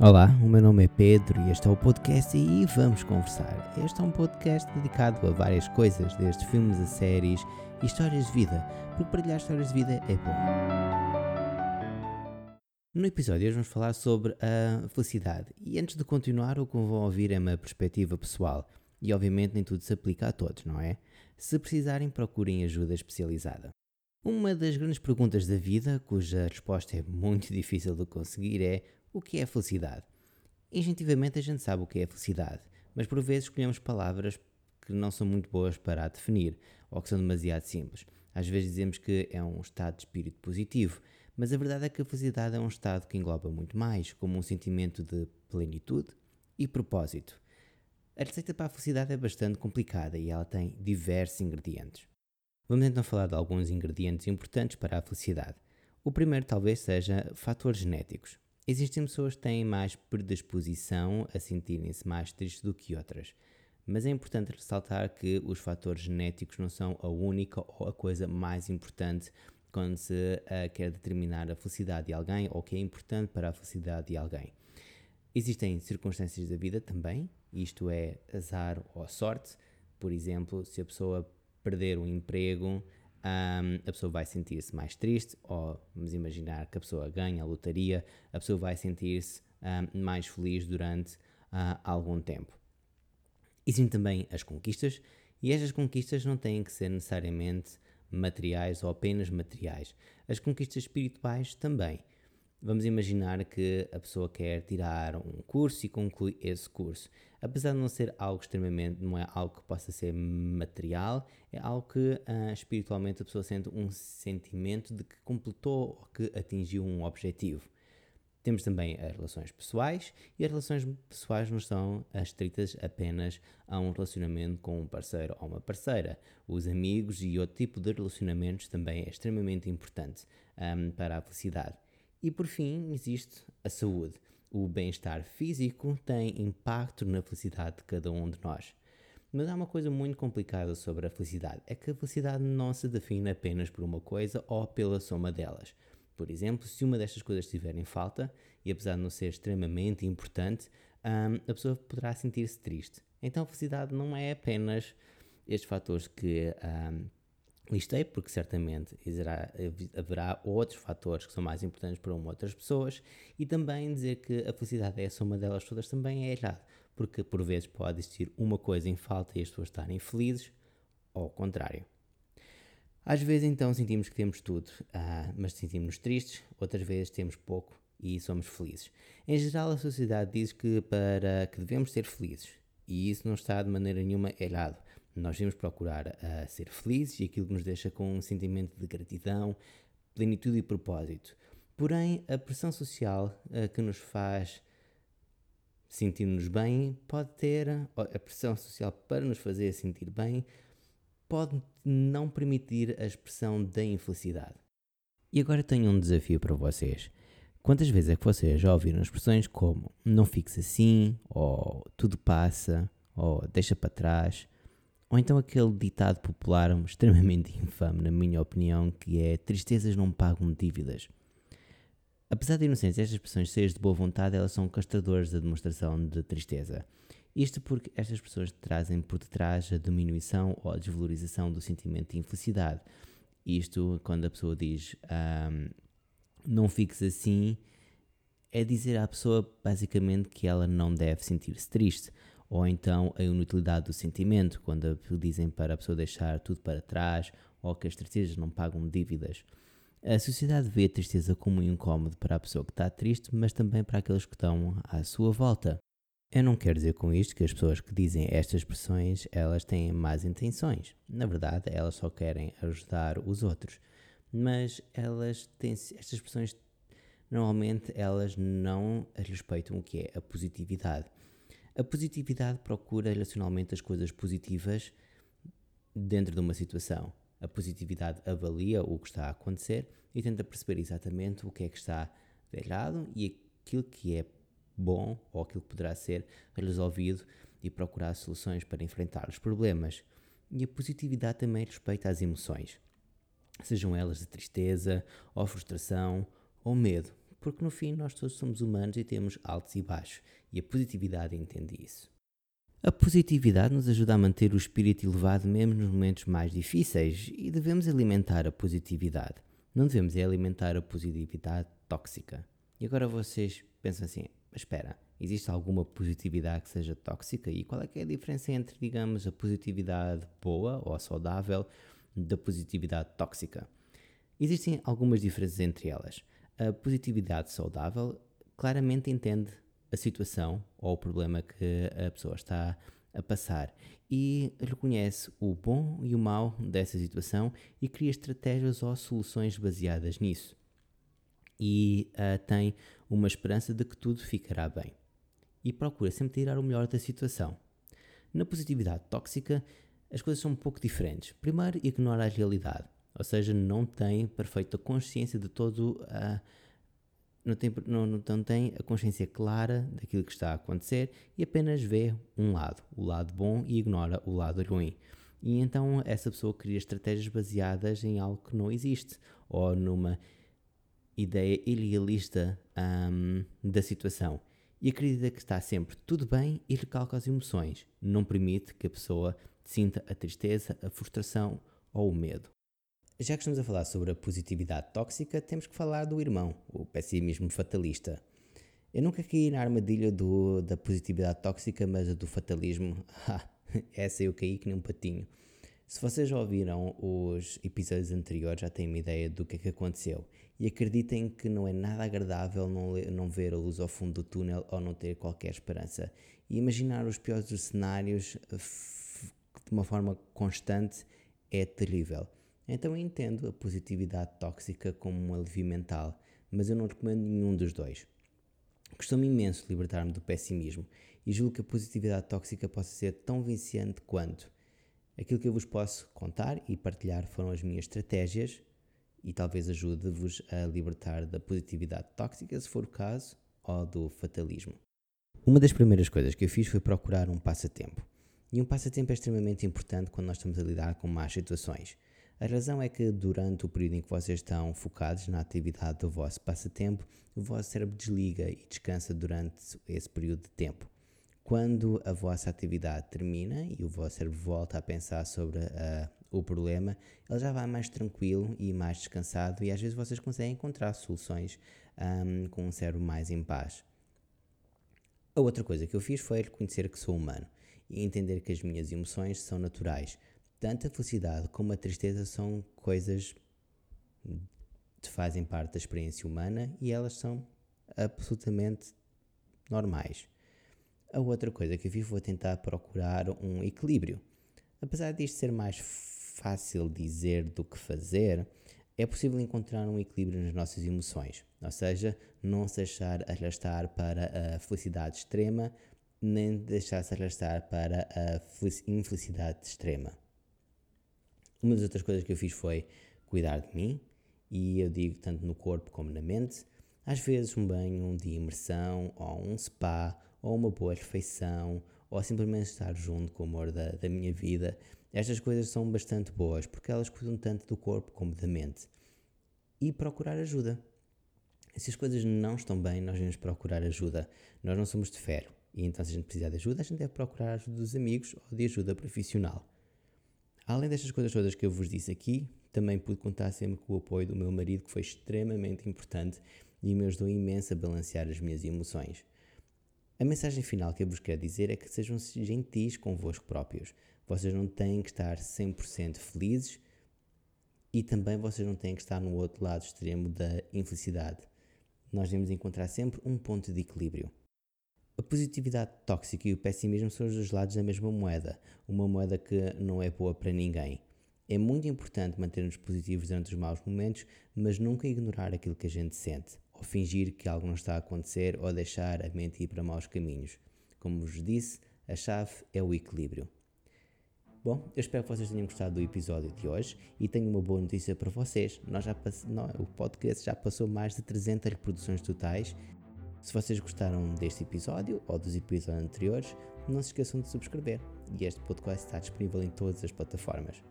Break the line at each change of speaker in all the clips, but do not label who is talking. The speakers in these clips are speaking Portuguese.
Olá, o meu nome é Pedro e este é o podcast e vamos conversar. Este é um podcast dedicado a várias coisas, desde filmes a séries e histórias de vida, porque partilhar histórias de vida é bom. No episódio hoje vamos falar sobre a felicidade e antes de continuar o que vão ouvir é uma perspectiva pessoal e obviamente nem tudo se aplica a todos, não é? Se precisarem procurem ajuda especializada. Uma das grandes perguntas da vida, cuja resposta é muito difícil de conseguir, é o que é felicidade? Instintivamente a gente sabe o que é felicidade, mas por vezes escolhemos palavras que não são muito boas para a definir ou que são demasiado simples. Às vezes dizemos que é um estado de espírito positivo, mas a verdade é que a felicidade é um estado que engloba muito mais, como um sentimento de plenitude e propósito. A receita para a felicidade é bastante complicada e ela tem diversos ingredientes. Vamos então falar de alguns ingredientes importantes para a felicidade. O primeiro talvez seja fatores genéticos. Existem pessoas que têm mais predisposição a sentirem-se mais tristes do que outras, mas é importante ressaltar que os fatores genéticos não são a única ou a coisa mais importante quando se uh, quer determinar a felicidade de alguém ou o que é importante para a felicidade de alguém. Existem circunstâncias da vida também, isto é azar ou sorte. Por exemplo, se a pessoa perder o emprego, um, a pessoa vai sentir-se mais triste, ou vamos imaginar que a pessoa ganha a lotaria, a pessoa vai sentir-se um, mais feliz durante uh, algum tempo. Existem também as conquistas, e estas conquistas não têm que ser necessariamente materiais ou apenas materiais. As conquistas espirituais também. Vamos imaginar que a pessoa quer tirar um curso e conclui esse curso. Apesar de não ser algo extremamente, não é algo que possa ser material, é algo que uh, espiritualmente a pessoa sente um sentimento de que completou ou que atingiu um objetivo. Temos também as relações pessoais, e as relações pessoais não estão estritas apenas a um relacionamento com um parceiro ou uma parceira. Os amigos e outro tipo de relacionamentos também é extremamente importante um, para a felicidade. E por fim, existe a saúde. O bem-estar físico tem impacto na felicidade de cada um de nós. Mas há uma coisa muito complicada sobre a felicidade: é que a felicidade não se define apenas por uma coisa ou pela soma delas. Por exemplo, se uma destas coisas estiver em falta, e apesar de não ser extremamente importante, um, a pessoa poderá sentir-se triste. Então a felicidade não é apenas estes fatores que um, listei, porque certamente haverá outros fatores que são mais importantes para uma outras pessoas, e também dizer que a felicidade é a soma delas todas também é errado, porque por vezes pode existir uma coisa em falta e as pessoas estarem felizes, ou ao contrário. Às vezes então sentimos que temos tudo, ah, mas sentimos-nos tristes, outras vezes temos pouco e somos felizes. Em geral, a sociedade diz que para que devemos ser felizes, e isso não está de maneira nenhuma errado. Nós devemos procurar uh, ser felizes e aquilo que nos deixa com um sentimento de gratidão, plenitude e propósito. Porém, a pressão social uh, que nos faz sentir-nos bem pode ter, a pressão social para nos fazer sentir bem, pode não permitir a expressão da infelicidade. E agora tenho um desafio para vocês. Quantas vezes é que vocês já ouviram expressões como não fixe assim, ou tudo passa, ou deixa para trás? Ou então aquele ditado popular extremamente infame, na minha opinião, que é tristezas não pagam dívidas. Apesar de inocentes estas expressões cheias de boa vontade, elas são castradoras da demonstração de tristeza. Isto porque estas pessoas trazem por detrás a diminuição ou a desvalorização do sentimento de infelicidade. Isto, quando a pessoa diz um, não fiques assim, é dizer à pessoa basicamente que ela não deve sentir-se triste ou então a inutilidade do sentimento, quando dizem para a pessoa deixar tudo para trás, ou que as tristezas não pagam dívidas. A sociedade vê a tristeza como um incómodo para a pessoa que está triste, mas também para aqueles que estão à sua volta. Eu não quero dizer com isto que as pessoas que dizem estas expressões elas têm más intenções. Na verdade, elas só querem ajudar os outros. Mas elas têm estas expressões normalmente elas não respeitam o que é a positividade. A positividade procura relacionalmente as coisas positivas dentro de uma situação. A positividade avalia o que está a acontecer e tenta perceber exatamente o que é que está errado e aquilo que é bom ou aquilo que poderá ser resolvido e procurar soluções para enfrentar os problemas. E a positividade também respeita as emoções, sejam elas de tristeza, ou frustração, ou medo. Porque no fim nós todos somos humanos e temos altos e baixos, e a positividade entende isso. A positividade nos ajuda a manter o espírito elevado mesmo nos momentos mais difíceis e devemos alimentar a positividade. Não devemos é alimentar a positividade tóxica. E agora vocês pensam assim: espera, existe alguma positividade que seja tóxica? E qual é é a diferença entre, digamos, a positividade boa ou saudável da positividade tóxica? Existem algumas diferenças entre elas. A positividade saudável claramente entende a situação ou o problema que a pessoa está a passar e reconhece o bom e o mau dessa situação e cria estratégias ou soluções baseadas nisso. E uh, tem uma esperança de que tudo ficará bem. E procura sempre tirar o melhor da situação. Na positividade tóxica, as coisas são um pouco diferentes. Primeiro, ignora a realidade, ou seja, não tem perfeita consciência de todo a. Não tem, não, não tem a consciência clara daquilo que está a acontecer e apenas vê um lado, o lado bom, e ignora o lado ruim. E então essa pessoa cria estratégias baseadas em algo que não existe ou numa ideia idealista um, da situação e acredita que está sempre tudo bem e recalca as emoções. Não permite que a pessoa sinta a tristeza, a frustração ou o medo. Já que estamos a falar sobre a positividade tóxica, temos que falar do irmão, o pessimismo fatalista. Eu nunca caí na armadilha do, da positividade tóxica, mas do fatalismo, ah, essa eu caí que nem um patinho. Se vocês já ouviram os episódios anteriores, já têm uma ideia do que é que aconteceu. E acreditem que não é nada agradável não, não ver a luz ao fundo do túnel ou não ter qualquer esperança. E imaginar os piores cenários de uma forma constante é terrível. Então eu entendo a positividade tóxica como um alívio mental, mas eu não recomendo nenhum dos dois. Costumo imenso libertar-me do pessimismo e julgo que a positividade tóxica possa ser tão viciante quanto. Aquilo que eu vos posso contar e partilhar foram as minhas estratégias e talvez ajude-vos a libertar da positividade tóxica, se for o caso, ou do fatalismo. Uma das primeiras coisas que eu fiz foi procurar um passatempo. E um passatempo é extremamente importante quando nós estamos a lidar com más situações. A razão é que durante o período em que vocês estão focados na atividade do vosso passatempo, o vosso cérebro desliga e descansa durante esse período de tempo. Quando a vossa atividade termina e o vosso cérebro volta a pensar sobre uh, o problema, ele já vai mais tranquilo e mais descansado e às vezes vocês conseguem encontrar soluções um, com um cérebro mais em paz. A outra coisa que eu fiz foi reconhecer que sou humano e entender que as minhas emoções são naturais tanto a felicidade como a tristeza são coisas que fazem parte da experiência humana e elas são absolutamente normais. A outra coisa que eu fiz foi tentar procurar um equilíbrio. Apesar disto ser mais fácil dizer do que fazer, é possível encontrar um equilíbrio nas nossas emoções, ou seja, não se deixar arrastar para a felicidade extrema, nem deixar-se arrastar para a infelicidade extrema. Uma das outras coisas que eu fiz foi cuidar de mim, e eu digo tanto no corpo como na mente. Às vezes, um banho de imersão, ou um spa, ou uma boa refeição, ou simplesmente estar junto com o amor da, da minha vida. Estas coisas são bastante boas porque elas cuidam tanto do corpo como da mente. E procurar ajuda. Se as coisas não estão bem, nós devemos procurar ajuda. Nós não somos de ferro. E então, se a gente precisar de ajuda, a gente deve procurar ajuda dos amigos ou de ajuda profissional. Além destas coisas todas que eu vos disse aqui, também pude contar sempre com o apoio do meu marido, que foi extremamente importante e me ajudou imenso a balancear as minhas emoções. A mensagem final que eu vos quero dizer é que sejam gentis convosco próprios. Vocês não têm que estar 100% felizes e também vocês não têm que estar no outro lado extremo da infelicidade. Nós devemos encontrar sempre um ponto de equilíbrio. A positividade tóxica e o pessimismo são os dois lados da mesma moeda, uma moeda que não é boa para ninguém. É muito importante manter-nos positivos durante os maus momentos, mas nunca ignorar aquilo que a gente sente, ou fingir que algo não está a acontecer, ou deixar a mente ir para maus caminhos. Como vos disse, a chave é o equilíbrio. Bom, eu espero que vocês tenham gostado do episódio de hoje e tenho uma boa notícia para vocês. Nós já pass... não, o podcast já passou mais de 300 reproduções totais se vocês gostaram deste episódio ou dos episódios anteriores, não se esqueçam de subscrever. E este podcast está disponível em todas as plataformas.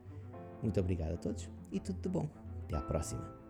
Muito obrigado a todos e tudo de bom. Até à próxima.